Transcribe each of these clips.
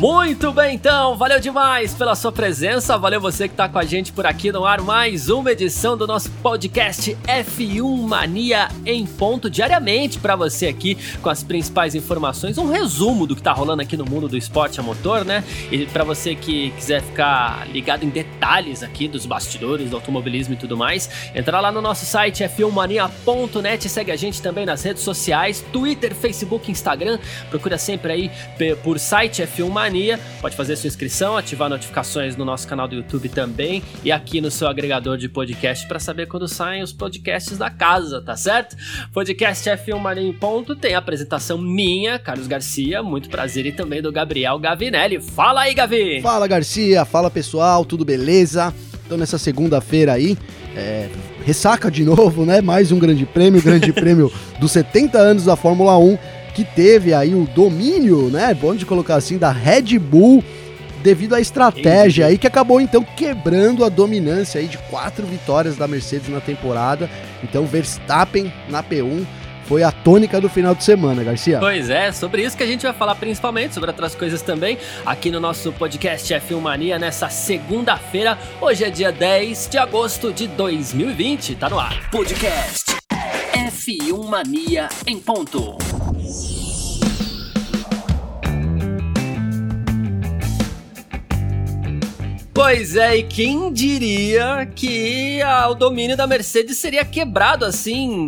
Muito bem, então, valeu demais pela sua presença, valeu você que está com a gente por aqui no ar, mais uma edição do nosso podcast F1 Mania em ponto, diariamente para você aqui com as principais informações, um resumo do que está rolando aqui no mundo do esporte a motor, né? E para você que quiser ficar ligado em detalhes aqui dos bastidores do automobilismo e tudo mais, entra lá no nosso site f1mania.net, segue a gente também nas redes sociais, Twitter, Facebook, Instagram, procura sempre aí por site F1 Mania Mania. Pode fazer sua inscrição, ativar notificações no nosso canal do YouTube também e aqui no seu agregador de podcast para saber quando saem os podcasts da casa, tá certo? Podcast F1 Mania em ponto tem a apresentação minha, Carlos Garcia, muito prazer e também do Gabriel Gavinelli. Fala aí, Gavi! Fala, Garcia! Fala, pessoal, tudo beleza? Então, nessa segunda-feira aí, é, ressaca de novo, né? Mais um grande prêmio, grande prêmio dos 70 anos da Fórmula 1 que teve aí o domínio, né? Bom de colocar assim, da Red Bull devido à estratégia aí que acabou então quebrando a dominância aí de quatro vitórias da Mercedes na temporada. Então Verstappen na P1 foi a tônica do final de semana, Garcia. Pois é, sobre isso que a gente vai falar principalmente, sobre outras coisas também, aqui no nosso podcast F1 Mania nessa segunda-feira. Hoje é dia 10 de agosto de 2020, tá no ar. Podcast F1 Mania em ponto. Pois é, e quem diria que a, o domínio da Mercedes seria quebrado assim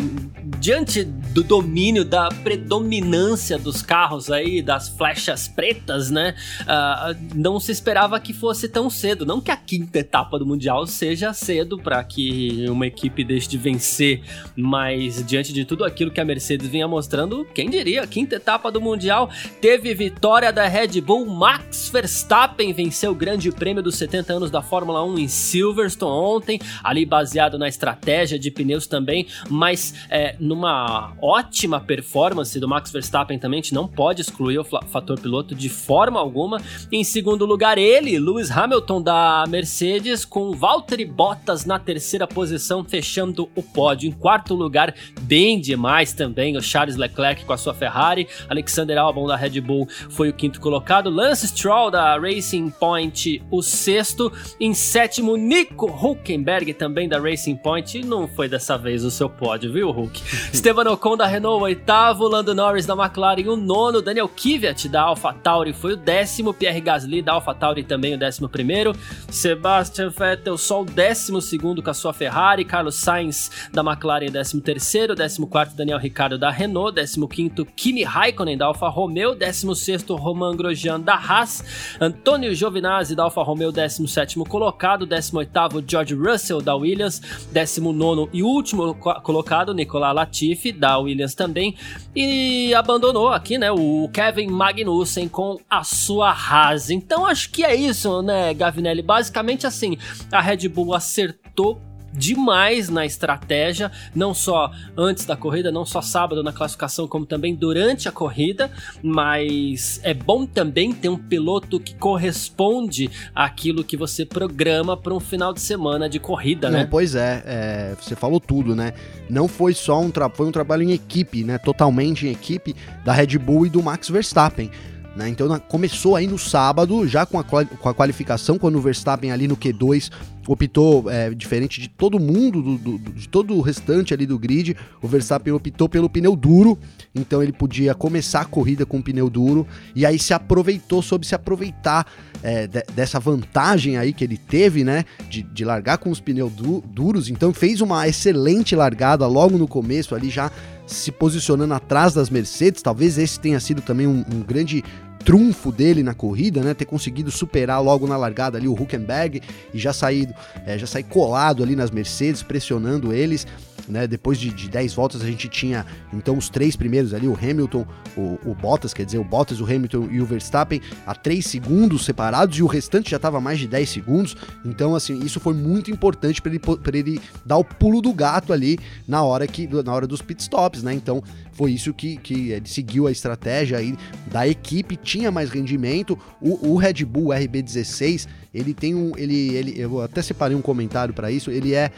diante do domínio, da predominância dos carros aí, das flechas pretas, né? Uh, não se esperava que fosse tão cedo. Não que a quinta etapa do Mundial seja cedo para que uma equipe deixe de vencer, mas diante de tudo aquilo que a Mercedes vinha mostrando, quem diria? Quinta etapa do Mundial teve vitória da Red Bull. Max Verstappen venceu o Grande Prêmio dos 70 anos da Fórmula 1 em Silverstone ontem, ali baseado na estratégia de pneus também, mas é, numa ótima performance do Max Verstappen também, a gente não pode excluir o fator piloto de forma alguma. Em segundo lugar, ele, Lewis Hamilton da Mercedes, com Valtteri Bottas na terceira posição, fechando o pódio. Em quarto lugar, bem demais também, o Charles Leclerc com a sua Ferrari. Alexander Albon da Red Bull foi o quinto colocado. Lance Stroll da Racing Point, o sexto. Em sétimo, Nico Huckenberg também da Racing Point. E não foi dessa vez o seu pódio, viu, Hulk? Esteban Ocon da Renault, o oitavo, Lando Norris da McLaren, o nono, Daniel Kvyat da AlphaTauri foi o décimo, Pierre Gasly da AlphaTauri também o décimo primeiro, Sebastian Vettel só o décimo segundo com a sua Ferrari, Carlos Sainz da McLaren décimo terceiro, décimo quarto Daniel Ricciardo da Renault, décimo quinto Kimi Raikkonen da Alfa Romeo, décimo sexto Romain Grosjean da Haas, Antônio Giovinazzi da Alfa Romeo décimo sétimo colocado, décimo oitavo George Russell da Williams, décimo nono e último colocado Nicolas Latifi da Williams também, e abandonou aqui, né, o Kevin Magnussen com a sua Haas. Então acho que é isso, né, Gavinelli? Basicamente assim, a Red Bull acertou demais na estratégia, não só antes da corrida, não só sábado na classificação, como também durante a corrida, mas é bom também ter um piloto que corresponde àquilo que você programa para um final de semana de corrida, não, né? Pois é, é, você falou tudo, né? Não foi só um, foi um trabalho em equipe, né? Totalmente em equipe da Red Bull e do Max Verstappen. Né? Então começou aí no sábado, já com a, com a qualificação, quando o Verstappen ali no Q2 optou, é, diferente de todo mundo, do, do, de todo o restante ali do grid, o Verstappen optou pelo pneu duro, então ele podia começar a corrida com pneu duro, e aí se aproveitou, soube se aproveitar é, de, dessa vantagem aí que ele teve, né, de, de largar com os pneus du duros, então fez uma excelente largada logo no começo ali já se posicionando atrás das Mercedes, talvez esse tenha sido também um, um grande trunfo dele na corrida, né? Ter conseguido superar logo na largada ali o Huckenberg e já sair, é, já sair colado ali nas Mercedes, pressionando eles. Né? Depois de, de 10 voltas a gente tinha então os três primeiros ali, o Hamilton, o, o Bottas, quer dizer, o Bottas, o Hamilton e o Verstappen a 3 segundos separados e o restante já estava mais de 10 segundos. Então, assim, isso foi muito importante para ele, ele dar o pulo do gato ali na hora que na hora dos pitstops, né? Então, foi isso que, que ele seguiu a estratégia aí da equipe, tinha mais rendimento. O, o Red Bull RB16, ele tem um. Ele, ele, eu até separei um comentário para isso. Ele é,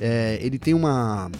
é. Ele tem uma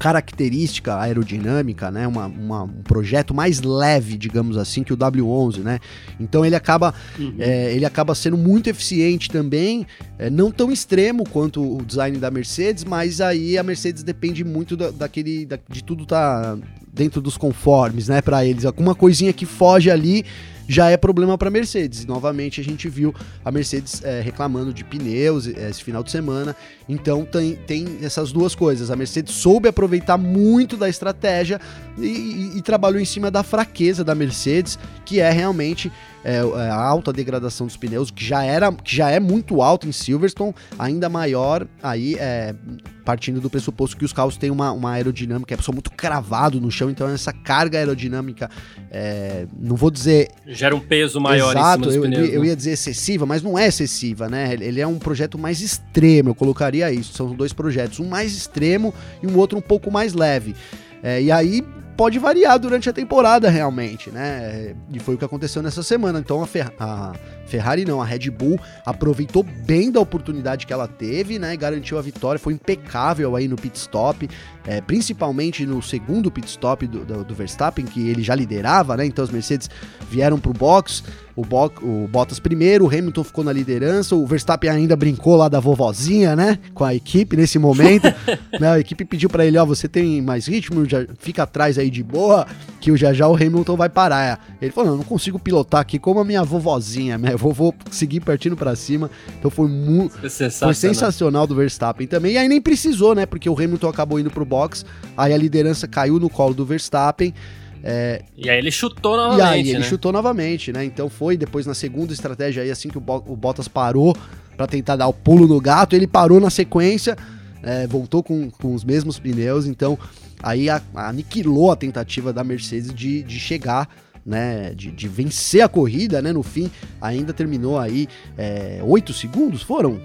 característica aerodinâmica, né? Uma, uma, um projeto mais leve, digamos assim, que o W11, né? Então ele acaba, uhum. é, ele acaba sendo muito eficiente também, é, não tão extremo quanto o design da Mercedes, mas aí a Mercedes depende muito da, daquele, da, de tudo tá dentro dos conformes, né, para eles. Alguma coisinha que foge ali já é problema para Mercedes. Novamente a gente viu a Mercedes é, reclamando de pneus é, esse final de semana. Então tem, tem essas duas coisas. A Mercedes soube aproveitar muito da estratégia e, e, e trabalhou em cima da fraqueza da Mercedes, que é realmente é, é, a alta degradação dos pneus, que já, era, que já é muito alto em Silverstone, ainda maior aí é, partindo do pressuposto que os carros têm uma, uma aerodinâmica, é só muito cravado no chão, então essa carga aerodinâmica, é, não vou dizer... Gera um peso maior Exato, eu, pneus, eu, né? ia dizer excessiva, mas não é excessiva, né? Ele é um projeto mais extremo, eu colocaria isso, são dois projetos, um mais extremo e um outro um pouco mais leve. É, e aí pode variar durante a temporada realmente, né? E foi o que aconteceu nessa semana. Então a, Fer a Ferrari não, a Red Bull aproveitou bem da oportunidade que ela teve, né? Garantiu a vitória, foi impecável aí no pit stop, é, principalmente no segundo pit stop do, do, do, Verstappen, que ele já liderava, né? Então as Mercedes vieram pro box, o, Bo o Bottas primeiro, o Hamilton ficou na liderança, o Verstappen ainda brincou lá da vovozinha, né? Com a equipe nesse momento. né? A equipe pediu para ele, ó, você tem mais ritmo, já fica atrás aí de boa, que o já já o Hamilton vai parar. Ele falou, não, não consigo pilotar aqui como a minha vovozinha, minha vovô seguir partindo para cima. Então foi muito foi sensacional do Verstappen também. E aí nem precisou, né? Porque o Hamilton acabou indo pro box, aí a liderança caiu no colo do Verstappen. É, e aí ele chutou novamente. E aí ele né? chutou novamente, né? Então foi depois na segunda estratégia aí, assim que o, o Bottas parou para tentar dar o pulo no gato, ele parou na sequência, é, voltou com, com os mesmos pneus, então aí a, aniquilou a tentativa da Mercedes de, de chegar né, de, de, vencer a corrida, né, no fim, ainda terminou aí é, 8 segundos, foram?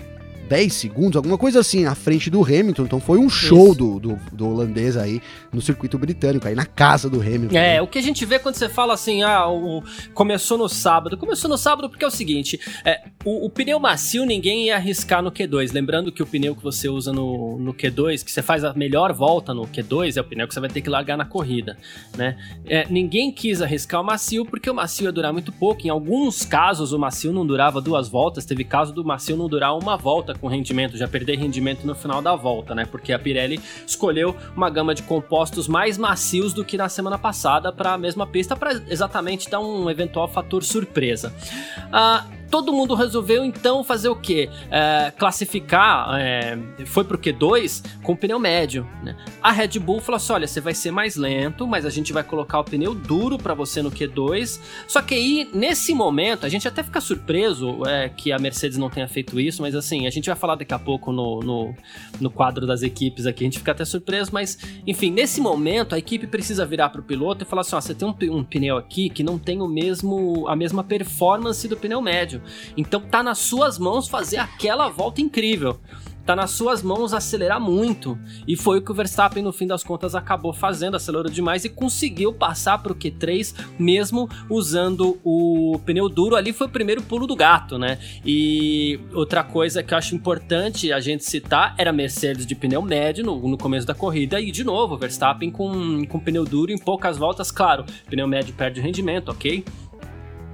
10 segundos, alguma coisa assim, à frente do Hamilton. Então foi um show do, do, do, holandês aí no circuito britânico, aí na casa do Hamilton. É, né? o que a gente vê quando você fala assim, ah, o, começou no sábado. Começou no sábado porque é o seguinte: é, o, o, pneu macio ninguém ia arriscar no Q2. Lembrando que o pneu que você usa no, no Q2, que você faz a melhor volta no Q2, é o pneu que você vai ter que largar na corrida, né? É, ninguém quis arriscar o macio porque o macio ia durar muito pouco. Em alguns casos, o macio não durava duas voltas. Teve caso do macio não durar uma volta com rendimento, já perder rendimento no final da volta, né? Porque a Pirelli escolheu uma gama de compostos mais macios do que na semana passada para a mesma pista, para exatamente dar um eventual fator surpresa. Ah, todo mundo resolveu então fazer o quê? É, classificar, é, foi pro Q2 com pneu médio. Né? A Red Bull falou assim: olha, você vai ser mais lento, mas a gente vai colocar o pneu duro para você no Q2. Só que aí, nesse momento, a gente até fica surpreso é, que a Mercedes não tenha feito isso, mas assim, a gente vai falar daqui a pouco no, no, no quadro das equipes aqui, a gente fica até surpreso, mas enfim, nesse momento a equipe precisa virar pro piloto e falar assim: ó, você tem um, um pneu aqui que não tem o mesmo, a mesma performance do pneu médio. Então tá nas suas mãos fazer aquela volta incrível. Tá nas suas mãos acelerar muito. E foi o que o Verstappen, no fim das contas, acabou fazendo, acelerou demais e conseguiu passar pro Q3, mesmo usando o pneu duro. Ali foi o primeiro pulo do gato, né? E outra coisa que eu acho importante a gente citar era a Mercedes de pneu médio no, no começo da corrida. E de novo, o Verstappen com, com pneu duro em poucas voltas, claro. Pneu médio perde rendimento, ok?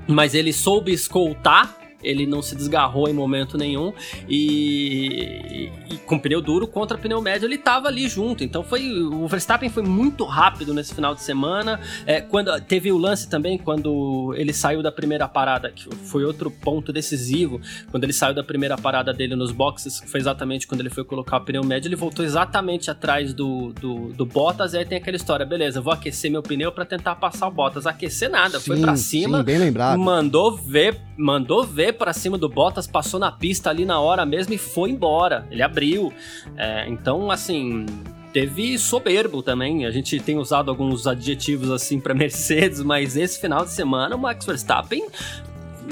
mas ele soube escoltar ele não se desgarrou em momento nenhum e, e, com pneu duro contra pneu médio ele estava ali junto. Então foi o Verstappen foi muito rápido nesse final de semana. É, quando teve o lance também quando ele saiu da primeira parada, que foi outro ponto decisivo, quando ele saiu da primeira parada dele nos boxes, foi exatamente quando ele foi colocar o pneu médio, ele voltou exatamente atrás do, do, do Bottas. E aí tem aquela história, beleza, vou aquecer meu pneu para tentar passar o Bottas. Aquecer nada, sim, foi para cima, sim, bem lembrado. mandou ver, mandou ver para cima do Bottas, passou na pista ali na hora mesmo e foi embora. Ele abriu. É, então, assim, teve soberbo também. A gente tem usado alguns adjetivos assim para Mercedes, mas esse final de semana o Max Verstappen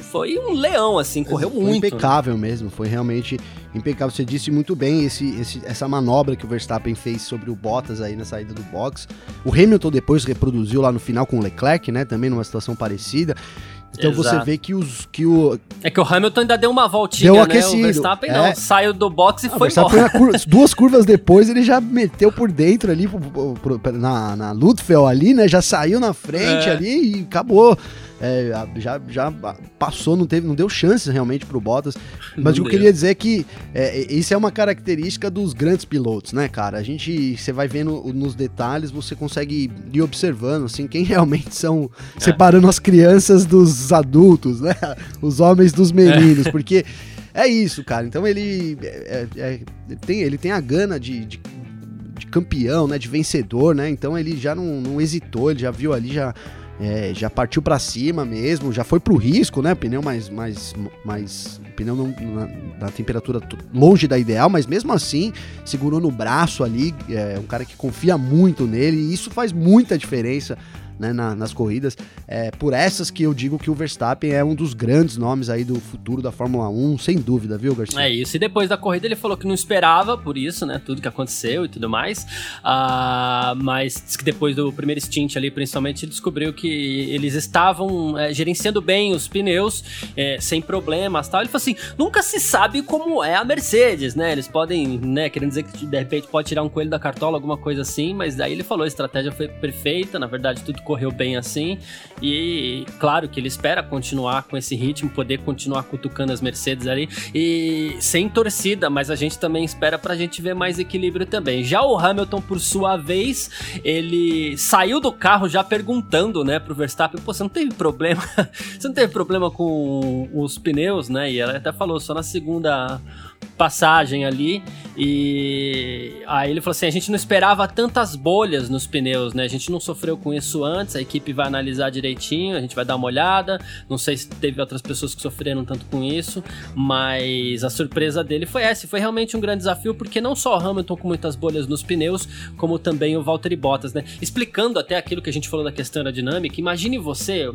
foi um leão, assim, correu foi muito. Impecável né? mesmo, foi realmente impecável. Você disse muito bem esse, esse, essa manobra que o Verstappen fez sobre o Bottas aí na saída do box. O Hamilton depois reproduziu lá no final com o Leclerc, né? Também numa situação parecida. Então Exato. você vê que os que o é que o Hamilton ainda deu uma voltinha, deu aquecido. né? O Verstappen é. não, saiu do box e ah, foi embora. Curva, duas curvas depois ele já meteu por dentro ali na, na Ludfell ali, né? Já saiu na frente é. ali e acabou é, já, já passou, não teve, não deu chances realmente pro Bottas. Mas o que eu queria dizer é que é, isso é uma característica dos grandes pilotos, né, cara? A gente, você vai vendo nos detalhes, você consegue ir observando, assim, quem realmente são, é. separando as crianças dos adultos, né? Os homens dos meninos, é. porque é isso, cara. Então ele, é, é, ele, tem, ele tem a gana de, de de campeão, né, de vencedor, né? Então ele já não, não hesitou, ele já viu ali, já é, já partiu para cima mesmo, já foi pro risco, né? Pneu mais, mais, mais pneu não, na, na, temperatura longe da ideal, mas mesmo assim segurou no braço ali, é um cara que confia muito nele e isso faz muita diferença né, na, nas corridas. É por essas que eu digo que o Verstappen é um dos grandes nomes aí do futuro da Fórmula 1, sem dúvida, viu, Garcia? É isso. E depois da corrida ele falou que não esperava por isso, né? Tudo que aconteceu e tudo mais. Uh, mas que depois do primeiro stint ali, principalmente, descobriu que eles estavam é, gerenciando bem os pneus, é, sem problemas tal. Ele falou assim: nunca se sabe como é a Mercedes, né? Eles podem, né, querendo dizer que de repente pode tirar um coelho da cartola, alguma coisa assim, mas daí ele falou: a estratégia foi perfeita, na verdade, tudo correu bem assim. E claro que ele espera continuar com esse ritmo, poder continuar cutucando as Mercedes ali. E sem torcida, mas a gente também espera pra gente ver mais equilíbrio também. Já o Hamilton, por sua vez, ele saiu do carro já perguntando, né, pro Verstappen: pô, você não teve problema? você não teve problema com os pneus, né? E ela até falou, só na segunda passagem ali e aí ele falou assim: a gente não esperava tantas bolhas nos pneus, né? A gente não sofreu com isso antes, a equipe vai analisar direitinho, a gente vai dar uma olhada. Não sei se teve outras pessoas que sofreram tanto com isso, mas a surpresa dele foi essa. Foi realmente um grande desafio, porque não só o Hamilton com muitas bolhas nos pneus, como também o Valtteri Bottas, né? Explicando até aquilo que a gente falou da questão aerodinâmica, imagine você,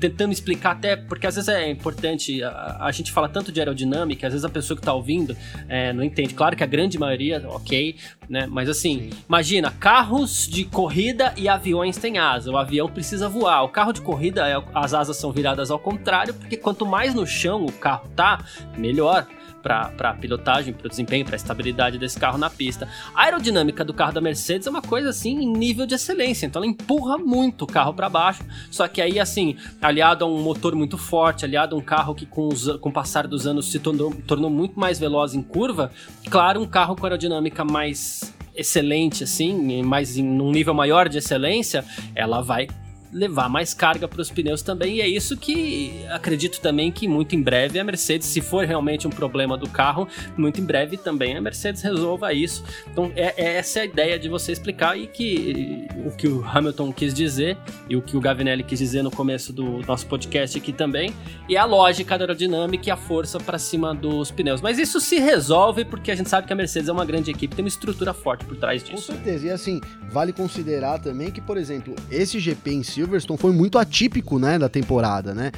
tentando explicar até, porque às vezes é importante, a, a gente fala tanto de aerodinâmica, às vezes a pessoa que tá ouvindo é, não entende. Claro que a grande maioria, ok, né? Mas assim, Sim. imagina, carros de corrida e aviões têm asa. O avião precisa voar. O carro de corrida, é, as asas são viradas ao contrário, porque quanto mais no chão o carro tá, melhor para a pilotagem, para o desempenho, para a estabilidade desse carro na pista. A aerodinâmica do carro da Mercedes é uma coisa assim em nível de excelência, então ela empurra muito o carro para baixo. Só que aí assim, aliado a um motor muito forte, aliado a um carro que com, os, com o passar dos anos se tornou, tornou muito mais veloz em curva, claro, um carro com aerodinâmica mais excelente assim, mais em um nível maior de excelência, ela vai levar mais carga para os pneus também. E é isso que acredito também que muito em breve a Mercedes, se for realmente um problema do carro, muito em breve também a Mercedes resolva isso. Então é, é essa é a ideia de você explicar e que o que o Hamilton quis dizer e o que o Gavinelli quis dizer no começo do nosso podcast aqui também. E a lógica da aerodinâmica e a força para cima dos pneus. Mas isso se resolve porque a gente sabe que a Mercedes é uma grande equipe, tem uma estrutura forte por trás disso. Com certeza. E assim, vale considerar também que, por exemplo, esse GP em si Silverstone foi muito atípico, né, da temporada, né?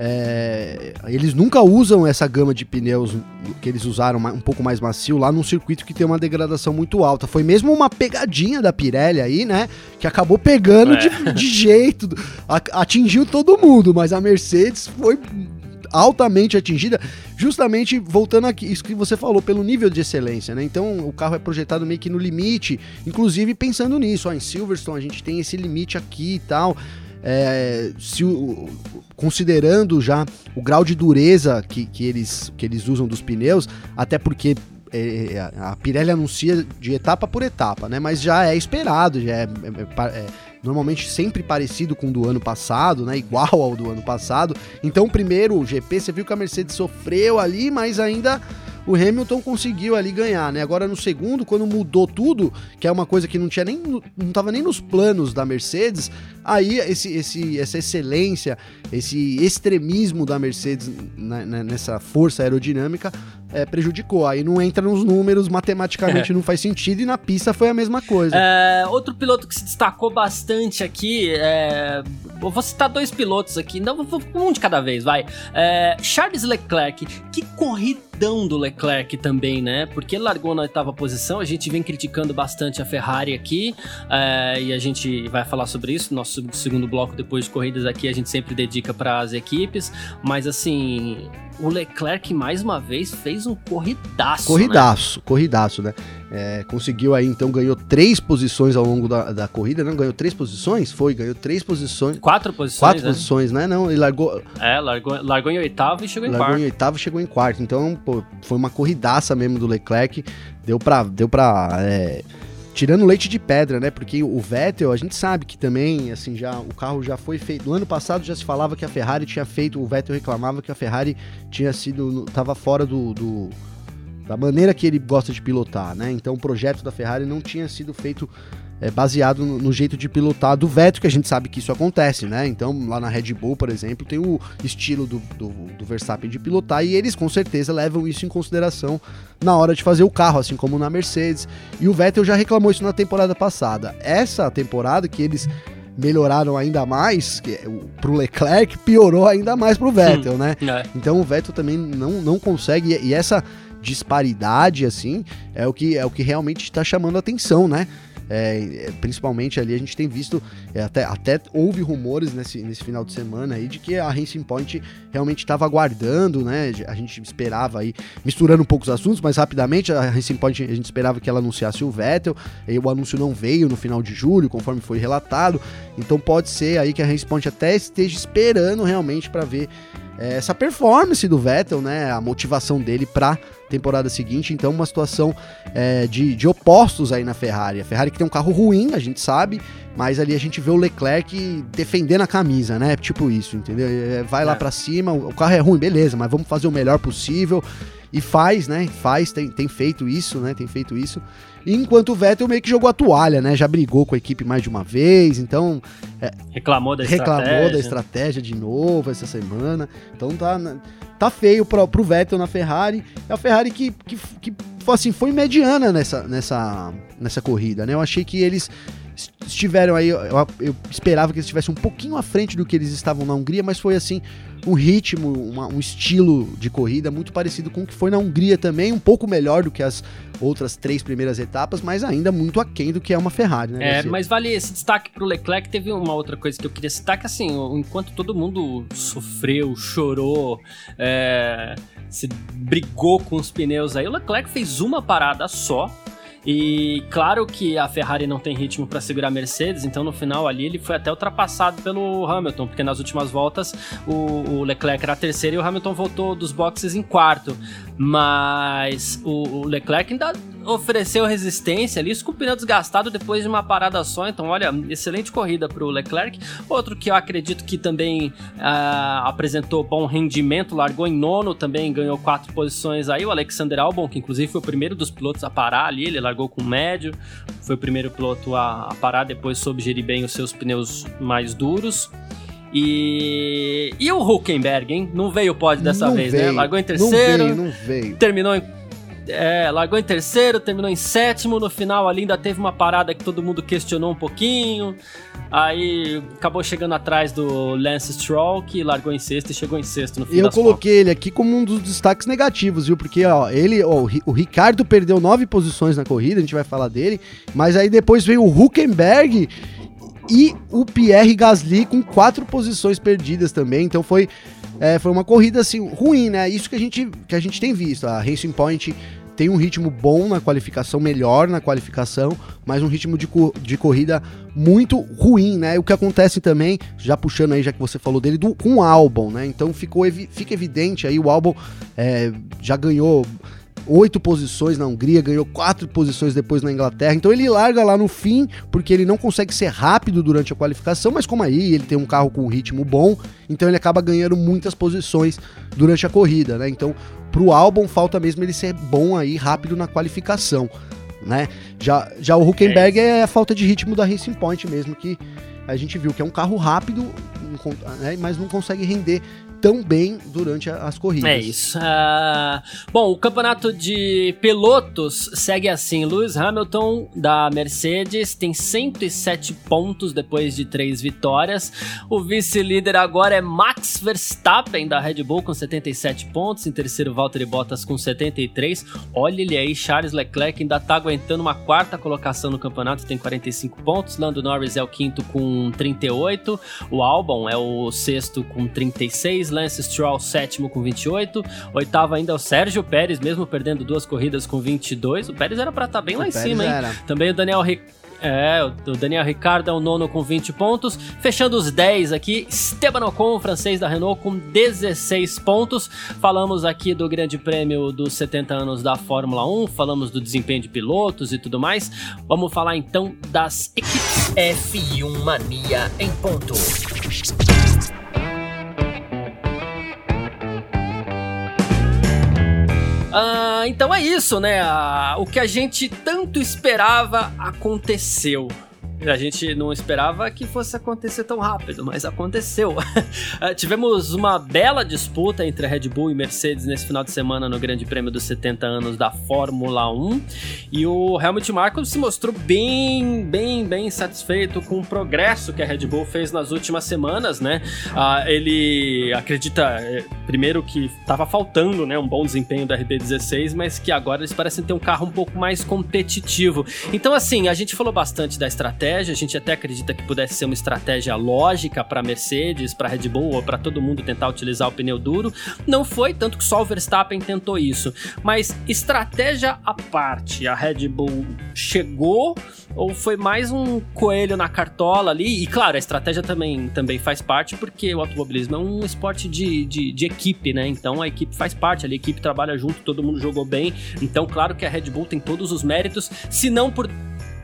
É, eles nunca usam essa gama de pneus que eles usaram um pouco mais macio lá num circuito que tem uma degradação muito alta. Foi mesmo uma pegadinha da Pirelli aí, né? Que acabou pegando é. de, de, jeito, atingiu todo mundo, mas a Mercedes foi altamente atingida, justamente voltando aqui, isso que você falou, pelo nível de excelência, né? Então o carro é projetado meio que no limite, inclusive pensando nisso, ó, em Silverstone a gente tem esse limite aqui e tal. É, se considerando já o grau de dureza que, que, eles, que eles usam dos pneus, até porque é, a Pirelli anuncia de etapa por etapa, né? Mas já é esperado, já é, é, é normalmente sempre parecido com o do ano passado, né? Igual ao do ano passado. Então, o primeiro GP, você viu que a Mercedes sofreu ali, mas ainda o Hamilton conseguiu ali ganhar, né? Agora no segundo, quando mudou tudo, que é uma coisa que não tinha nem não tava nem nos planos da Mercedes, aí esse, esse essa excelência, esse extremismo da Mercedes nessa força aerodinâmica é, prejudicou. Aí não entra nos números, matematicamente não faz sentido, e na pista foi a mesma coisa. É, outro piloto que se destacou bastante aqui, é, eu vou citar dois pilotos aqui, não, um de cada vez, vai. É, Charles Leclerc, que corridão do Leclerc também, né? Porque ele largou na oitava posição, a gente vem criticando bastante a Ferrari aqui, é, e a gente vai falar sobre isso no nosso segundo bloco depois de corridas aqui, a gente sempre dedica para as equipes, mas assim, o Leclerc mais uma vez fez um corridaço. Corridaço, né? corridaço, né? É, conseguiu aí, então, ganhou três posições ao longo da, da corrida, não? Ganhou três posições? Foi, ganhou três posições. Quatro posições. Quatro né? posições, né? Não, ele largou. É, largou, largou em oitavo e chegou em largou quarto. Largou em oitavo e chegou em quarto. Então, pô, foi uma corridaça mesmo do Leclerc. Deu pra. Deu pra é, tirando leite de pedra, né? Porque o Vettel, a gente sabe que também, assim, já o carro já foi feito. No ano passado já se falava que a Ferrari tinha feito, o Vettel reclamava que a Ferrari tinha sido, tava fora do, do da maneira que ele gosta de pilotar, né? Então o projeto da Ferrari não tinha sido feito é, baseado no, no, jeito de pilotar do Vettel, que a gente sabe que isso acontece, né? Então, lá na Red Bull, por exemplo, tem o estilo do, do, do, Verstappen de pilotar e eles com certeza levam isso em consideração na hora de fazer o carro, assim como na Mercedes. E o Vettel já reclamou isso na temporada passada. Essa temporada que eles melhoraram ainda mais, que é pro Leclerc piorou ainda mais pro Vettel, né? É. Então o Vettel também não, não consegue, e essa disparidade, assim, é o que, é o que realmente está chamando a atenção, né? É, principalmente ali a gente tem visto, é, até, até houve rumores nesse, nesse final de semana aí de que a Racing Point realmente estava aguardando, né? A gente esperava aí, misturando um pouco os assuntos, mas rapidamente a Racing Point a gente esperava que ela anunciasse o Vettel, e o anúncio não veio no final de julho, conforme foi relatado. Então pode ser aí que a Racing Point até esteja esperando realmente para ver é, essa performance do Vettel, né? A motivação dele para temporada seguinte. Então, uma situação é, de, de opostos aí na Ferrari. A Ferrari que tem um carro ruim, a gente sabe, mas ali a gente vê o Leclerc defendendo a camisa, né? Tipo isso, entendeu? É, vai lá é. para cima, o carro é ruim, beleza, mas vamos fazer o melhor possível. E faz, né? Faz, tem, tem feito isso, né? Tem feito isso. Enquanto o Vettel meio que jogou a toalha, né? Já brigou com a equipe mais de uma vez, então. É, reclamou da reclamou estratégia. Reclamou da estratégia de novo essa semana. Então tá, tá feio pro, pro Vettel na Ferrari. É a Ferrari que, que, que assim, foi mediana nessa, nessa, nessa corrida, né? Eu achei que eles estiveram aí, eu, eu, esperava que eles estivessem um pouquinho à frente do que eles estavam na Hungria, mas foi assim, um ritmo, uma, um estilo de corrida muito parecido com o que foi na Hungria também, um pouco melhor do que as outras três primeiras etapas, mas ainda muito aquém do que é uma Ferrari, né? É, mas vale esse destaque pro Leclerc, teve uma outra coisa que eu queria citar, que assim, enquanto todo mundo sofreu, chorou, é, se brigou com os pneus aí, o Leclerc fez uma parada só, e claro que a Ferrari não tem ritmo para segurar a Mercedes, então no final ali ele foi até ultrapassado pelo Hamilton, porque nas últimas voltas o, o Leclerc era terceiro e o Hamilton voltou dos boxes em quarto. Mas o, o Leclerc ainda ofereceu resistência ali, com o pneu desgastado depois de uma parada só. Então, olha, excelente corrida para o Leclerc. Outro que eu acredito que também uh, apresentou bom rendimento, largou em nono, também ganhou quatro posições aí. O Alexander Albon, que inclusive foi o primeiro dos pilotos a parar ali, ele largou com médio, foi o primeiro piloto a, a parar, depois soube gerir bem os seus pneus mais duros. E, e o Huckenberg, hein? Não veio o pódio dessa não vez, né? veio, né? Largou em terceiro. Não veio, não veio. Terminou em é, largou em terceiro, terminou em sétimo. No final ali ainda teve uma parada que todo mundo questionou um pouquinho. Aí acabou chegando atrás do Lance Stroll, que largou em sexto e chegou em sexto no final. Eu coloquei ele aqui como um dos destaques negativos, viu? Porque ó, ele, ó, o Ricardo perdeu nove posições na corrida, a gente vai falar dele. Mas aí depois veio o Huckenberg e o Pierre Gasly com quatro posições perdidas também. Então foi é, foi uma corrida assim ruim, né? Isso que a gente, que a gente tem visto. A Racing Point tem um ritmo bom na qualificação, melhor na qualificação, mas um ritmo de, de corrida muito ruim, né? O que acontece também, já puxando aí, já que você falou dele, do, com o álbum, né? Então ficou, fica evidente aí, o álbum é, já ganhou oito posições na Hungria, ganhou quatro posições depois na Inglaterra. Então ele larga lá no fim, porque ele não consegue ser rápido durante a qualificação, mas como aí ele tem um carro com um ritmo bom, então ele acaba ganhando muitas posições durante a corrida, né? Então pro álbum falta mesmo ele ser bom aí, rápido na qualificação, né? Já, já o Huckenberg é, é a falta de ritmo da Racing Point mesmo, que a gente viu que é um carro rápido, né, mas não consegue render tão bem durante as corridas. É isso. Uh, bom, o campeonato de pilotos segue assim: Lewis Hamilton da Mercedes tem 107 pontos depois de três vitórias. O vice-líder agora é Max Verstappen da Red Bull com 77 pontos. Em terceiro, Valtteri Bottas com 73. Olha ele aí, Charles Leclerc ainda tá aguentando uma quarta colocação no campeonato, tem 45 pontos. Lando Norris é o quinto com 38. O Albon é o sexto com 36. Lance Stroll, sétimo com 28. Oitavo ainda é o Sérgio Pérez, mesmo perdendo duas corridas com 22. O Pérez era para estar tá bem o lá Pérez em cima, hein? Era. Também o Daniel Ricciardo é, o Daniel Ricardo é o nono com 20 pontos. Fechando os 10 aqui, Esteban Ocon, francês da Renault, com 16 pontos. Falamos aqui do Grande Prêmio dos 70 anos da Fórmula 1, falamos do desempenho de pilotos e tudo mais. Vamos falar então das equipes. F1 Mania em ponto. Ah, então é isso, né? Ah, o que a gente tanto esperava aconteceu. A gente não esperava que fosse acontecer tão rápido, mas aconteceu. uh, tivemos uma bela disputa entre a Red Bull e Mercedes nesse final de semana no Grande Prêmio dos 70 anos da Fórmula 1. E o Helmut Marko se mostrou bem, bem, bem satisfeito com o progresso que a Red Bull fez nas últimas semanas, né? Uh, ele acredita, eh, primeiro, que estava faltando né, um bom desempenho da RB16, mas que agora eles parecem ter um carro um pouco mais competitivo. Então, assim, a gente falou bastante da estratégia estratégia, a gente até acredita que pudesse ser uma estratégia lógica para Mercedes, para Red Bull ou para todo mundo tentar utilizar o pneu duro. Não foi, tanto que só o Verstappen tentou isso. Mas estratégia à parte, a Red Bull chegou ou foi mais um coelho na cartola ali? E claro, a estratégia também, também faz parte, porque o automobilismo é um esporte de, de, de equipe, né? Então a equipe faz parte ali, a equipe trabalha junto, todo mundo jogou bem. Então, claro que a Red Bull tem todos os méritos, se não por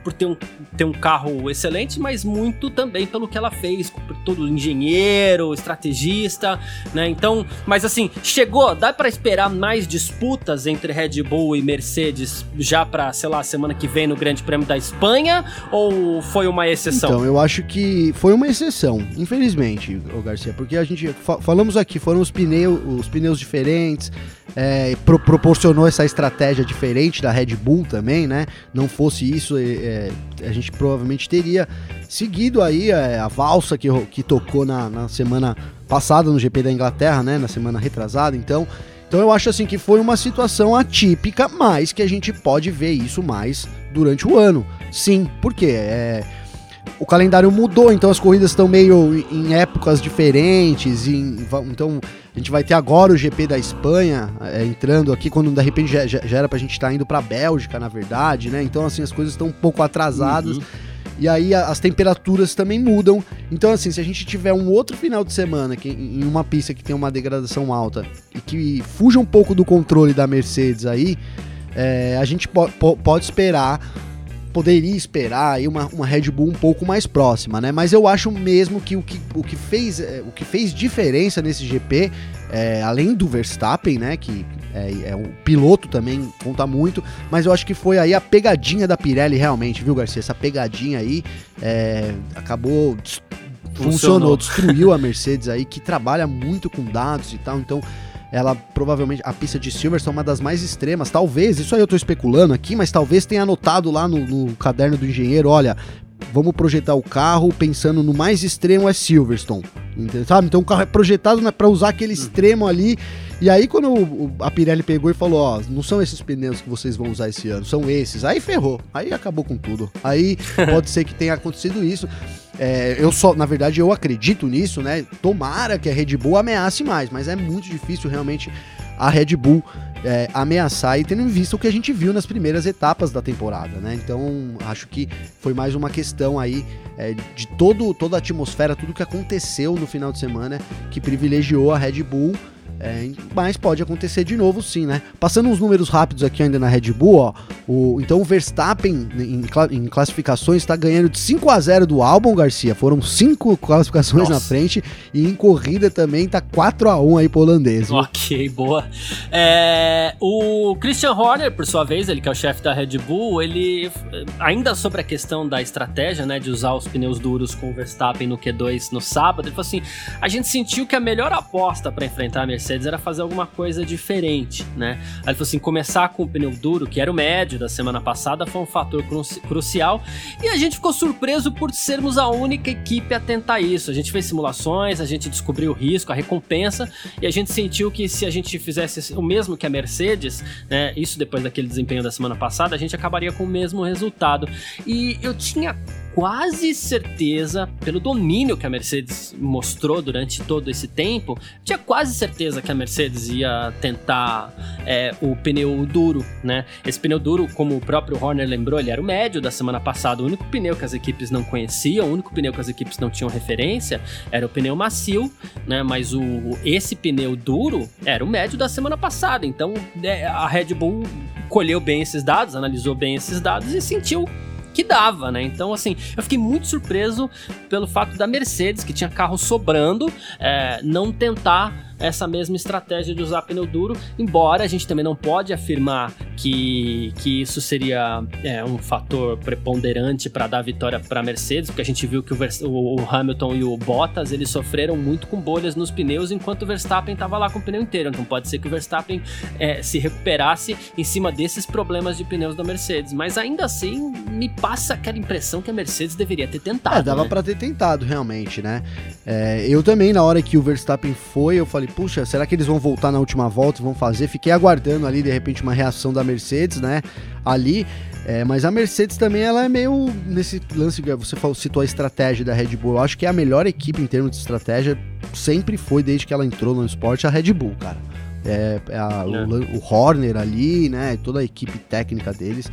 por ter um, ter um carro excelente, mas muito também pelo que ela fez, por todo engenheiro, estrategista, né? Então, mas assim, chegou, dá para esperar mais disputas entre Red Bull e Mercedes já para, sei lá, semana que vem no Grande Prêmio da Espanha ou foi uma exceção? Então, eu acho que foi uma exceção, infelizmente, o Garcia, porque a gente fa falamos aqui, foram os pneus, os pneus diferentes, é, pro proporcionou essa estratégia diferente da Red Bull também, né? Não fosse isso, é, a gente provavelmente teria seguido aí é, a valsa que, que tocou na, na semana passada no GP da Inglaterra, né? Na semana retrasada, então. Então eu acho assim que foi uma situação atípica, mas que a gente pode ver isso mais durante o ano. Sim, porque é, o calendário mudou, então as corridas estão meio em épocas diferentes. Em, então a gente vai ter agora o GP da Espanha é, entrando aqui, quando de repente já, já, era pra gente estar tá indo pra Bélgica, na verdade, né? Então, assim, as coisas estão um pouco atrasadas. Uhum. E aí as temperaturas também mudam. Então, assim, se a gente tiver um outro final de semana que, em uma pista que tem uma degradação alta e que fuja um pouco do controle da Mercedes aí, é, a gente po pode esperar poderia esperar aí uma, uma Red Bull um pouco mais próxima, né? Mas eu acho mesmo que o que, o que, fez, é, o que fez diferença nesse GP, é, além do Verstappen, né? Que é, é um piloto também, conta muito, mas eu acho que foi aí a pegadinha da Pirelli realmente, viu, Garcia? Essa pegadinha aí é, acabou funcionou, funcionou, destruiu a Mercedes aí, que trabalha muito com dados e tal, então ela provavelmente, a pista de Silverstone é uma das mais extremas, talvez, isso aí eu tô especulando aqui, mas talvez tenha anotado lá no, no caderno do engenheiro, olha, vamos projetar o carro pensando no mais extremo é Silverstone, entendeu? sabe? Então o carro é projetado né, para usar aquele extremo ali. E aí quando o, a Pirelli pegou e falou, ó, não são esses pneus que vocês vão usar esse ano, são esses. Aí ferrou, aí acabou com tudo. Aí pode ser que tenha acontecido isso. É, eu só, na verdade, eu acredito nisso, né? Tomara que a Red Bull ameace mais, mas é muito difícil realmente a Red Bull é, ameaçar e tendo em vista o que a gente viu nas primeiras etapas da temporada, né? Então acho que foi mais uma questão aí é, de todo, toda a atmosfera, tudo que aconteceu no final de semana que privilegiou a Red Bull É, mas pode acontecer de novo sim, né? Passando uns números rápidos aqui ainda na Red Bull, ó. O, então o Verstappen em, em classificações está ganhando de 5 a 0 do Albon Garcia. Foram cinco classificações Nossa. na frente e em corrida também tá 4 a 1 aí pro holandês. Ok, boa. É, o Christian Horner, por sua vez, ele que é o chefe da Red Bull, ele ainda sobre a questão da estratégia, né, de usar os pneus duros com o Verstappen no Q2 no sábado, ele falou assim: "A gente sentiu que a melhor aposta para enfrentar a Mercedes Mercedes era fazer alguma coisa diferente, né? Aí ele falou assim: começar com o pneu duro, que era o médio da semana passada, foi um fator cru crucial. E a gente ficou surpreso por sermos a única equipe a tentar isso. A gente fez simulações, a gente descobriu o risco, a recompensa, e a gente sentiu que se a gente fizesse o mesmo que a Mercedes, né? Isso depois daquele desempenho da semana passada, a gente acabaria com o mesmo resultado. E eu tinha quase certeza, pelo domínio que a Mercedes mostrou durante todo esse tempo, tinha quase certeza que a Mercedes ia tentar é, o pneu duro, né? Esse pneu duro, como o próprio Horner lembrou, ele era o médio da semana passada. O único pneu que as equipes não conheciam, o único pneu que as equipes não tinham referência era o pneu macio, né? Mas o, esse pneu duro era o médio da semana passada. Então é, a Red Bull colheu bem esses dados, analisou bem esses dados e sentiu que dava, né? Então, assim, eu fiquei muito surpreso pelo fato da Mercedes, que tinha carro sobrando, é, não tentar essa mesma estratégia de usar pneu duro, embora a gente também não pode afirmar que, que isso seria é, um fator preponderante para dar vitória para a Mercedes, porque a gente viu que o, o, Hamilton e o Bottas eles sofreram muito com bolhas nos pneus, enquanto o Verstappen estava lá com o pneu inteiro. Então pode ser que o Verstappen é, se recuperasse em cima desses problemas de pneus da Mercedes, mas ainda assim me passa aquela impressão que a Mercedes deveria ter tentado. É, dava né? para ter tentado realmente, né? É, eu também na hora que o Verstappen foi, eu falei falei, puxa, será que eles vão voltar na última volta, vão fazer? Fiquei aguardando ali, de repente, uma reação da Mercedes, né? Ali. É, mas a Mercedes também, ela é meio nesse lance que você falou, citou a estratégia da Red Bull. Eu acho que é a melhor equipe em termos de estratégia, sempre foi desde que ela entrou no esporte, a Red Bull, cara. É, é a, é. O, o Horner ali, né? Toda a equipe técnica deles.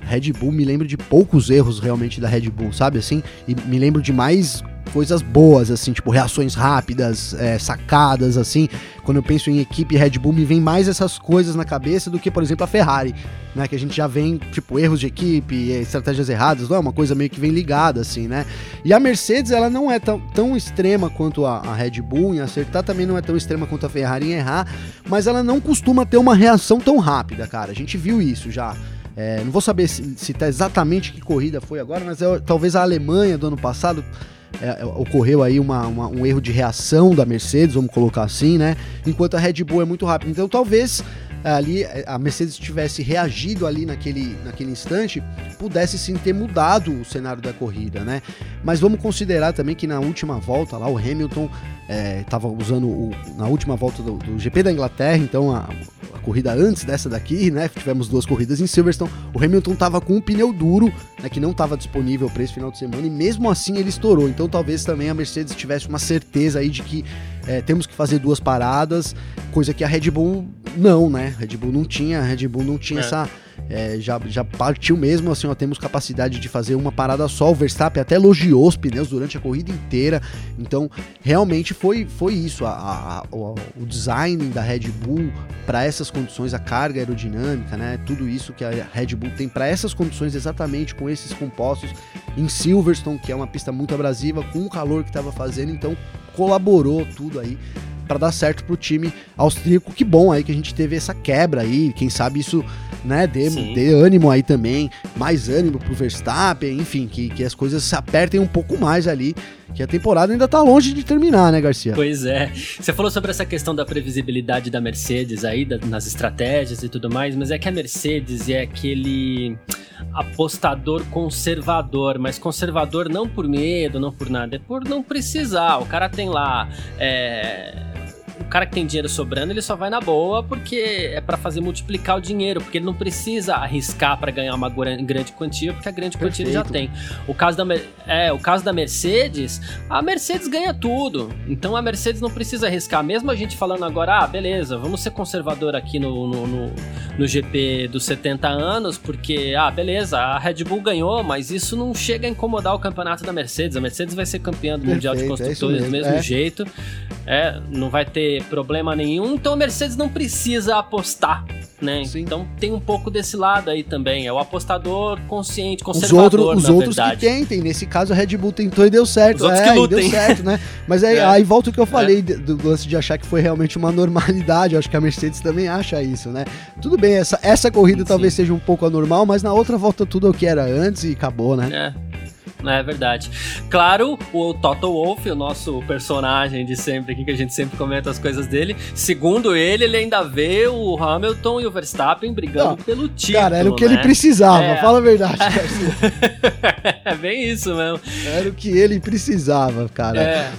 Red Bull me lembro de poucos erros realmente da Red Bull, sabe assim? E me lembro de mais coisas boas, assim, tipo reações rápidas, é, sacadas, assim. Quando eu penso em equipe Red Bull, me vem mais essas coisas na cabeça do que, por exemplo, a Ferrari, né? Que a gente já vem, tipo, erros de equipe, estratégias erradas, não é uma coisa meio que vem ligada, assim, né? E a Mercedes, ela não é tão, tão extrema quanto a, a Red Bull em acertar, também não é tão extrema quanto a Ferrari em errar, mas ela não costuma ter uma reação tão rápida, cara. A gente viu isso já. É, não vou saber se tá exatamente que corrida foi agora, mas é, talvez a Alemanha do ano passado é, ocorreu aí uma, uma, um erro de reação da Mercedes, vamos colocar assim, né? Enquanto a Red Bull é muito rápida. Então talvez é, ali a Mercedes tivesse reagido ali naquele, naquele instante, pudesse sim ter mudado o cenário da corrida, né? Mas vamos considerar também que na última volta lá o Hamilton estava é, usando o, na última volta do, do, GP da Inglaterra, então a, a, corrida antes dessa daqui, né? Tivemos duas corridas em Silverstone. O Hamilton estava com um pneu duro, né? Que não estava disponível para esse final de semana e mesmo assim ele estourou. Então talvez também a Mercedes tivesse uma certeza aí de que é, temos que fazer duas paradas, coisa que a Red Bull não, né? A Red Bull não tinha, a Red Bull não tinha é. essa é, já, já partiu mesmo, assim, ó, temos capacidade de fazer uma parada só. O Verstappen até elogiou os pneus durante a corrida inteira. Então, realmente foi, foi isso. A, a, a o, design da Red Bull para essas condições, a carga aerodinâmica, né? Tudo isso que a Red Bull tem para essas condições, exatamente com esses compostos em Silverstone, que é uma pista muito abrasiva, com o calor que estava fazendo. Então, colaborou tudo aí para dar certo pro time austríaco. Que bom aí que a gente teve essa quebra aí, quem sabe isso, né, dê, dê ânimo aí também, mais ânimo pro Verstappen, enfim, que, que as coisas se apertem um pouco mais ali que a temporada ainda tá longe de terminar, né, Garcia? Pois é. Você falou sobre essa questão da previsibilidade da Mercedes aí, da, nas estratégias e tudo mais, mas é que a Mercedes é aquele apostador conservador, mas conservador não por medo, não por nada, é por não precisar. O cara tem lá. É cara que tem dinheiro sobrando, ele só vai na boa porque é para fazer multiplicar o dinheiro, porque ele não precisa arriscar para ganhar uma grande quantia, porque a grande quantia ele já tem. O caso da é, o caso da Mercedes, a Mercedes ganha tudo. Então a Mercedes não precisa arriscar, mesmo a gente falando agora, ah, beleza, vamos ser conservador aqui no, no, no, no GP dos 70 anos, porque ah, beleza, a Red Bull ganhou, mas isso não chega a incomodar o campeonato da Mercedes. A Mercedes vai ser campeã do Perfeito, Mundial de é Construtores é do mesmo é. jeito. É, não vai ter ter problema nenhum, então a Mercedes não precisa apostar. Né? Sim. Então tem um pouco desse lado aí também. É o apostador consciente, Os, conservador, outro, os outros verdade. que tentem, nesse caso a Red Bull tentou e deu certo. Os outros é, que lutem. deu certo, né? Mas aí, É. aí volta o que eu falei de- do lance de achar que foi realmente uma normalidade. Eu acho que a Mercedes também acha isso, né? Tudo bem, essa, essa corrida Sim. talvez seja um pouco anormal, mas na outra volta tudo é o que era antes e acabou, né? É. É verdade. Claro, o Toto Wolff, o nosso personagem de sempre aqui, que a gente sempre comenta as coisas dele, segundo ele, ele ainda vê o Hamilton e o Verstappen brigando Não, pelo título. Cara, era o que né? ele precisava, É. fala a verdade, é bem isso mesmo. Era o que ele precisava, cara. É.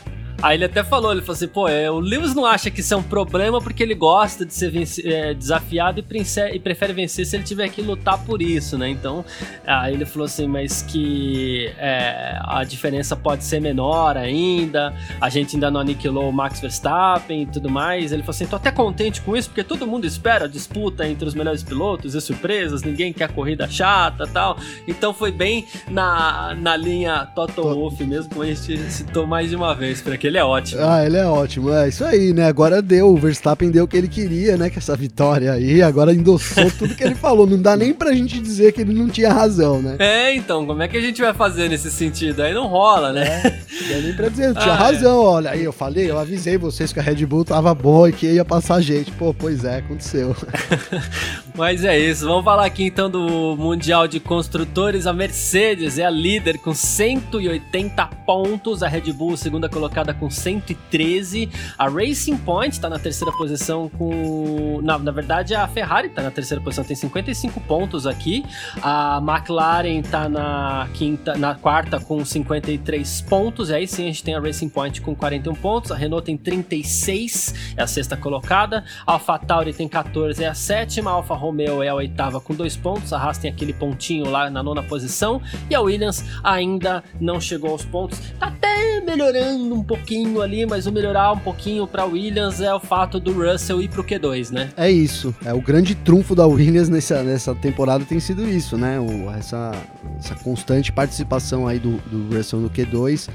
Aí ele até falou, ele falou assim, pô, é, o Lewis não acha que isso é um problema porque ele gosta de ser é, desafiado e, e prefere vencer se ele tiver que lutar por isso, né? Então, aí ele falou assim, mas que é, a diferença pode ser menor ainda, a gente ainda não aniquilou o Max Verstappen e tudo mais. Ele falou assim, tô até contente com isso porque todo mundo espera a disputa entre os melhores pilotos e surpresas, ninguém quer corrida chata e tal. Então foi bem na, na linha Toto Tot- Wolff mesmo, como a gente citou mais de uma vez, porque ele é ótimo. Ah, ele é ótimo, é isso aí, né? Agora deu, o Verstappen deu o que ele queria, né? Com essa vitória aí, agora endossou tudo que ele falou. Não dá nem pra gente dizer que ele não tinha razão, né? É, então, como é que a gente vai fazer nesse sentido? Aí não rola, né? Não dá nem pra dizer, tinha Ah, razão, olha. Aí eu falei, eu avisei vocês que a Red Bull tava boa e que ia passar gente. Pô, pois é, aconteceu. Mas é isso, vamos falar aqui então do Mundial de Construtores. A Mercedes é a líder com 180 pontos, a Red Bull segunda colocada com 113, a Racing Point tá na terceira posição com. Na, na verdade, a Ferrari tá na terceira posição, tem 55 pontos aqui, a McLaren tá na quinta, na quarta com 53 pontos, e aí sim a gente tem a Racing Point com 41 pontos, a Renault tem 36, é a sexta colocada, a AlphaTauri tem 14, é a sétima, a Alfa Romeo é a oitava com dois pontos, a Haas tem aquele pontinho lá na nona posição, e a Williams ainda não chegou aos pontos, tá até melhorando um pouquinho ali, mas o melhorar um pouquinho pra Williams é o fato do Russell ir pro Q2, né? É isso. É o grande trunfo da Williams nessa, nessa temporada tem sido isso, né? O- essa, essa constante participação aí do, do Russell no Q2.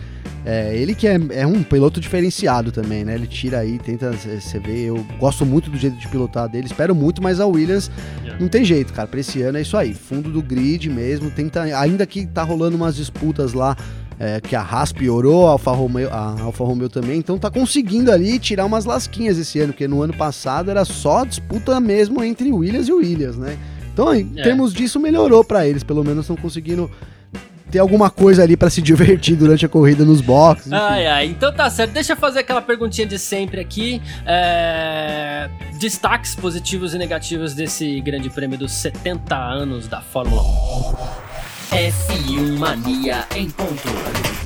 É, ele que é, é um piloto diferenciado também, né? Ele tira aí, tenta. Você vê, eu gosto muito do jeito de pilotar dele, espero muito, mas a Williams Yeah. não tem jeito, cara. Pra esse ano é isso aí. Fundo do grid mesmo. Tenta, ainda que tá rolando umas disputas lá. é, que a Haas piorou, a Alfa, Romeo, a Alfa Romeo também, então tá conseguindo ali tirar umas lasquinhas esse ano, porque no ano passado era só disputa mesmo entre Williams e Williams, né? Então, em É. termos disso, melhorou pra eles, pelo menos estão conseguindo ter alguma coisa ali pra se divertir durante a corrida nos boxes. Ai, ai, então tá certo. Deixa eu fazer aquela perguntinha de sempre aqui. É, Destaques positivos e negativos desse grande prêmio dos 70 anos da Fórmula 1. F1 Mania em ponto.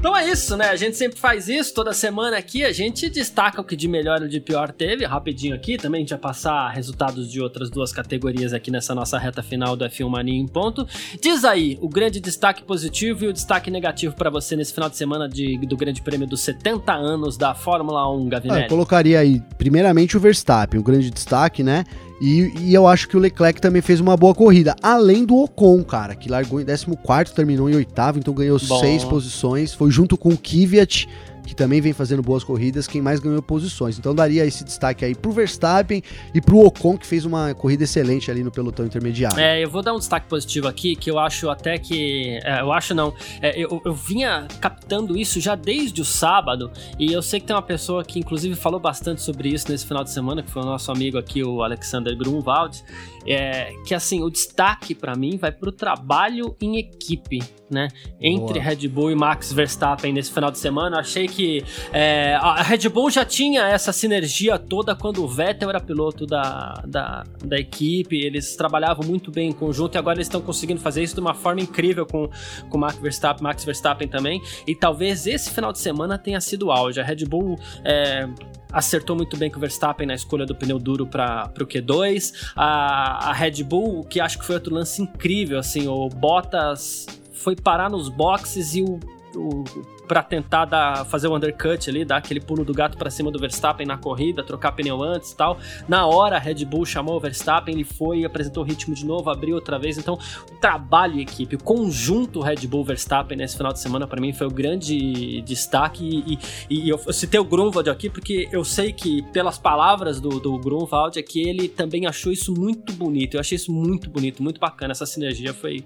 Então é isso, né? A gente sempre faz isso toda semana aqui. A gente destaca o que de melhor e de pior teve, rapidinho aqui. Também a gente vai passar resultados de outras duas categorias aqui nessa nossa reta final do F1 Mania em ponto. Diz aí o grande destaque positivo e o destaque negativo pra você nesse final de semana de- do Grande Prêmio dos 70 anos da Fórmula 1, Ah, eu Gavinelli. colocaria aí, primeiramente, o Verstappen, o grande destaque, né? E, e eu acho que o Leclerc também fez uma boa corrida. Além do Ocon, cara, que largou em 14, terminou em oitavo, então ganhou Bom. seis posições. Foi junto com o Kvyat, que também vem fazendo boas corridas, quem mais ganhou posições. Então daria esse destaque aí pro Verstappen e pro Ocon, que fez uma corrida excelente ali no pelotão intermediário. É, eu vou dar um destaque positivo aqui, que eu acho até que. é, eu acho não. É, eu, eu vinha captando isso já desde o sábado, e eu sei que tem uma pessoa que, inclusive, falou bastante sobre isso nesse final de semana, que foi o nosso amigo aqui, o Alexander Grunwald. É, que assim, o destaque pra mim vai pro trabalho em equipe, né? Entre Boa. Red Bull e Max Verstappen nesse final de semana. Achei que é, a Red Bull já tinha essa sinergia toda quando o Vettel era piloto da, da, da equipe, eles trabalhavam muito bem em conjunto e agora eles estão conseguindo fazer isso de uma forma incrível com com o Max Verstappen, Max Verstappen também. E talvez esse final de semana tenha sido o auge. A Red Bull é, acertou muito bem com o Verstappen na escolha do pneu duro para o Q2. A, a Red Bull, que acho que foi outro lance incrível, assim, o Bottas foi parar nos boxes e o, o para tentar dar, fazer o undercut ali, dar aquele pulo do gato para cima do Verstappen na corrida, trocar pneu antes e tal. Na hora, a Red Bull chamou o Verstappen, ele foi, apresentou o ritmo de novo, abriu outra vez. Então, o trabalho em equipe, o conjunto Red Bull Verstappen nesse final de semana, para mim, foi o grande destaque. E, e, e eu, eu citei o Grunwald aqui porque eu sei que, pelas palavras do, do Grunwald, é que ele também achou isso muito bonito. Eu achei isso muito bonito, muito bacana. Essa sinergia foi,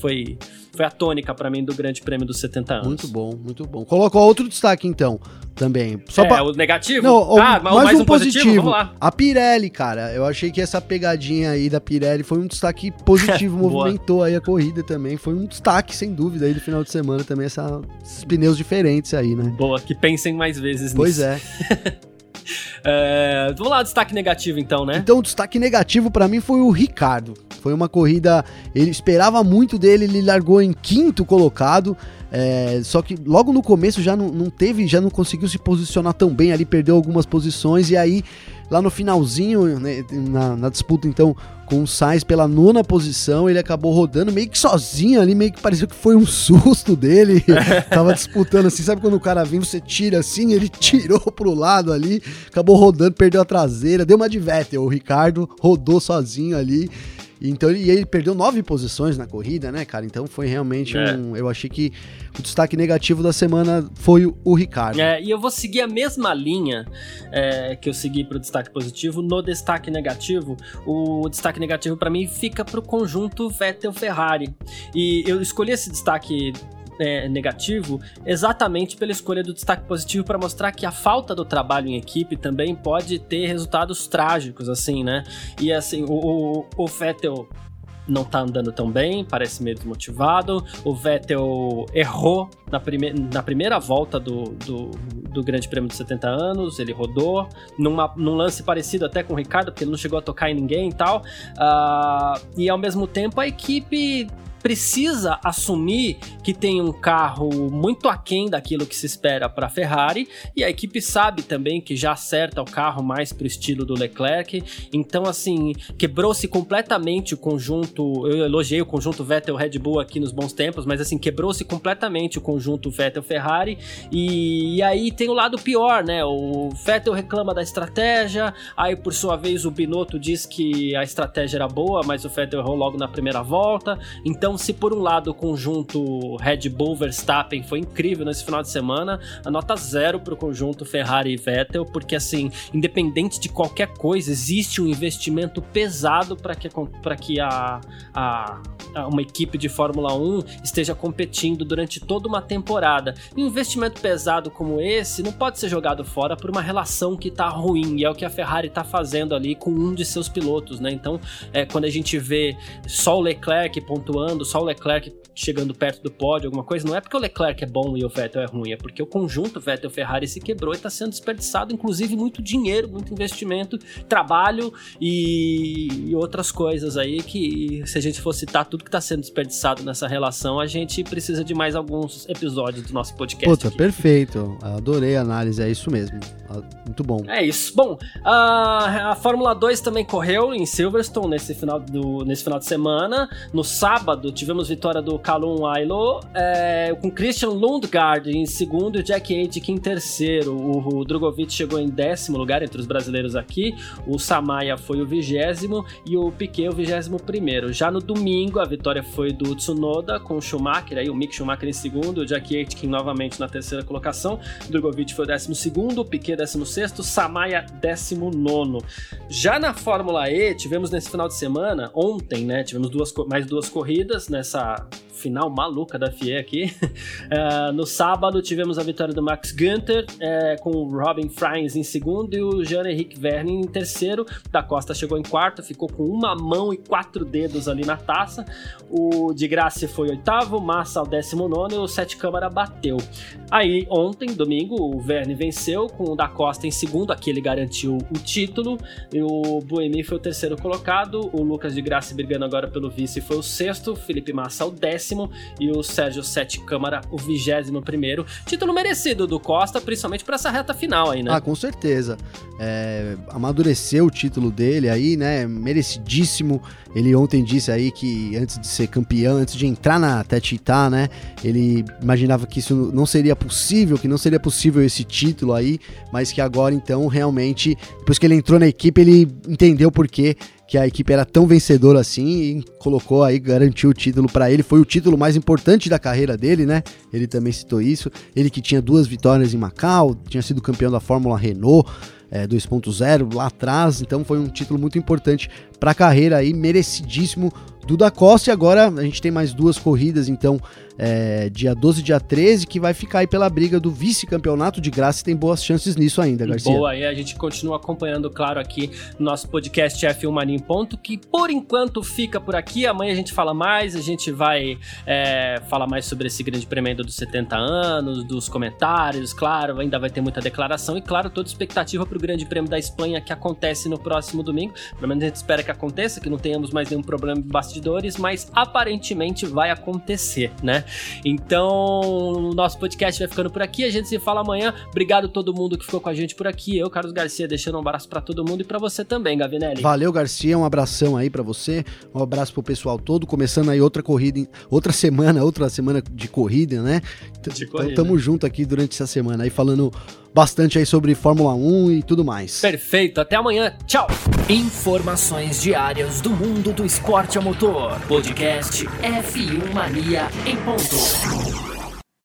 foi, foi a tônica para mim do Grande Prêmio dos 70 anos. Muito bom, muito bom. Colocou outro destaque então, também. Só é, pra... o negativo? Não, ah, mais mais um um positivo? positivo. Vamos lá. A Pirelli, cara, eu achei que essa pegadinha aí da Pirelli foi um destaque positivo, movimentou aí a corrida também. Foi um destaque, sem dúvida, aí do final de semana também, essa, esses pneus diferentes aí, né? Boa, que pensem mais vezes Pois nisso. é. É, vamos lá, destaque negativo então, né? Então, o destaque negativo pra mim foi o Ricardo. Foi uma corrida, ele esperava muito dele, ele largou em quinto colocado. É, só que logo no começo já não, não teve, já não conseguiu se posicionar tão bem ali, perdeu algumas posições e aí lá no finalzinho, né, na, na disputa então com o Sainz pela nona posição, ele acabou rodando meio que sozinho ali, meio que pareceu que foi um susto dele. Tava disputando assim, sabe quando o cara vem, você tira assim, ele tirou pro lado ali, acabou rodando, perdeu a traseira, deu uma de Vettel, o Ricardo rodou sozinho ali. Então, e ele perdeu nove posições na corrida, né, cara? Então foi realmente É. um. Eu achei que o destaque negativo da semana foi o, o Ricardo. É, e eu vou seguir a mesma linha é, que eu segui pro destaque positivo no destaque negativo. O destaque negativo pra mim fica pro conjunto Vettel-Ferrari. E eu escolhi esse destaque é, negativo exatamente pela escolha do destaque positivo para mostrar que a falta do trabalho em equipe também pode ter resultados trágicos, assim, né? E assim, o, o, o Vettel não tá andando tão bem, parece meio desmotivado. O Vettel errou na, prime na primeira volta do, do, do Grande Prêmio de 70 anos, ele rodou, numa, num lance parecido até com o Ricardo, porque ele não chegou a tocar em ninguém e tal. Ah, e ao mesmo tempo a equipe precisa assumir que tem um carro muito aquém daquilo que se espera para a Ferrari e a equipe sabe também que já acerta o carro mais pro estilo do Leclerc. Então, assim, quebrou-se completamente o conjunto. Eu elogiei o conjunto Vettel-Red Bull aqui nos bons tempos, mas assim, quebrou-se completamente o conjunto Vettel-Ferrari. E, e aí tem o lado pior, né? O Vettel reclama da estratégia, aí por sua vez o Binotto diz que a estratégia era boa, mas o Vettel errou logo na primeira volta. Então, se por um lado o conjunto Red Bull Verstappen foi incrível nesse final de semana, a nota zero pro conjunto Ferrari e Vettel, porque assim, independente de qualquer coisa, existe um investimento pesado para que, pra que a, a- uma equipe de Fórmula 1 esteja competindo durante toda uma temporada. E um investimento pesado como esse não pode ser jogado fora por uma relação que tá ruim, e é o que a Ferrari tá fazendo ali com um de seus pilotos, né? Então, é, quando a gente vê só o Leclerc pontuando, só o Leclerc chegando perto do pódio, alguma coisa, não é porque o Leclerc é bom e o Vettel é ruim, é porque o conjunto Vettel-Ferrari se quebrou e está sendo desperdiçado, inclusive muito dinheiro, muito investimento, trabalho e, e outras coisas aí que, se a gente for citar tudo que está sendo desperdiçado nessa relação, a gente precisa de mais alguns episódios do nosso podcast. Puta, aqui. perfeito. Adorei a análise, é isso mesmo. Ah, Muito bom. É isso. Bom, a, a Fórmula 2 também correu em Silverstone nesse final, do, nesse final de semana. No sábado, tivemos vitória do Calum Ailo, é, com Christian Lundgaard em segundo e Jack Aitken em terceiro. O, o Drogovic chegou em décimo lugar entre os brasileiros aqui. O Samaya foi o vigésimo e o Piquet o vigésimo primeiro. Já no domingo, a vitória foi do Tsunoda com Schumacher, aí o Mick Schumacher em segundo, o Jack Aitken novamente na terceira colocação. Drogovic foi o décimo segundo, Piquet décimo sexto, Samaya décimo nono. Já na Fórmula E, tivemos nesse final de semana, ontem, né, tivemos duas, mais duas corridas nessa final maluca da FIE aqui. Eh, no sábado tivemos a vitória do Max Günther, eh, com o Robin Fries em segundo e o Jean-Henrique Verne em terceiro. Da Costa chegou em quarto, ficou com uma mão e quatro dedos ali na taça. O de Graça foi oitavo, Massa ao décimo nono e o Sete Câmara bateu. Aí, ontem, domingo, o Verne venceu com o da Costa em segundo, aqui ele garantiu o título. E o Buemi foi o terceiro colocado, o Lucas de Graça brigando agora pelo vice foi o sexto, Felipe Massa o décimo décimo e o Sérgio Sete Câmara o vigésimo primeiro. Título merecido do Costa, principalmente para essa reta final aí, né? Ah, com certeza. É, amadureceu o título dele aí, né? Merecidíssimo. Ele ontem disse aí que antes de ser campeão, antes de entrar na Tetitá, né? Ele imaginava que isso não seria possível, que não seria possível esse título aí, mas que agora então realmente, depois que ele entrou na equipe, ele entendeu por quê que a equipe era tão vencedora assim e colocou aí, garantiu o título para ele. Foi o título mais importante da carreira dele, né? Ele também citou isso. Ele que tinha duas vitórias em Macau, tinha sido campeão da Fórmula Renault. É, 2.0 lá atrás, então foi um título muito importante para a carreira aí, merecidíssimo do da Costa. E agora a gente tem mais duas corridas, então é, dia 12 e dia 13, que vai ficar aí pela briga do vice-campeonato de graça e tem boas chances nisso ainda, Garcia. Boa, e a gente continua acompanhando, claro, aqui no nosso podcast F1 Mania em Ponto, que por enquanto fica por aqui. Amanhã a gente fala mais, a gente vai é, falar mais sobre esse grande prêmio dos 70 anos, dos comentários, claro, ainda vai ter muita declaração e, claro, toda expectativa para o grande prêmio da Espanha que acontece no próximo domingo. Pelo menos a gente espera que aconteça, que não tenhamos mais nenhum problema de bastidores, mas aparentemente vai acontecer, né? Então, o nosso podcast vai ficando por aqui. A gente se fala amanhã. Obrigado a todo mundo que ficou com a gente por aqui. Eu, Carlos Garcia, deixando um abraço para todo mundo e para você também, Gavinelli. Valeu, Garcia. Um abração aí para você. Um abraço pro pessoal todo. Começando aí outra corrida, outra semana, outra semana de corrida, né? De corrida. Então, tamo junto aqui durante essa semana aí falando bastante aí sobre Fórmula 1 e tudo mais. Perfeito, até amanhã. Tchau. Informações diárias do mundo do esporte a motor. Podcast F1 Mania em ponto.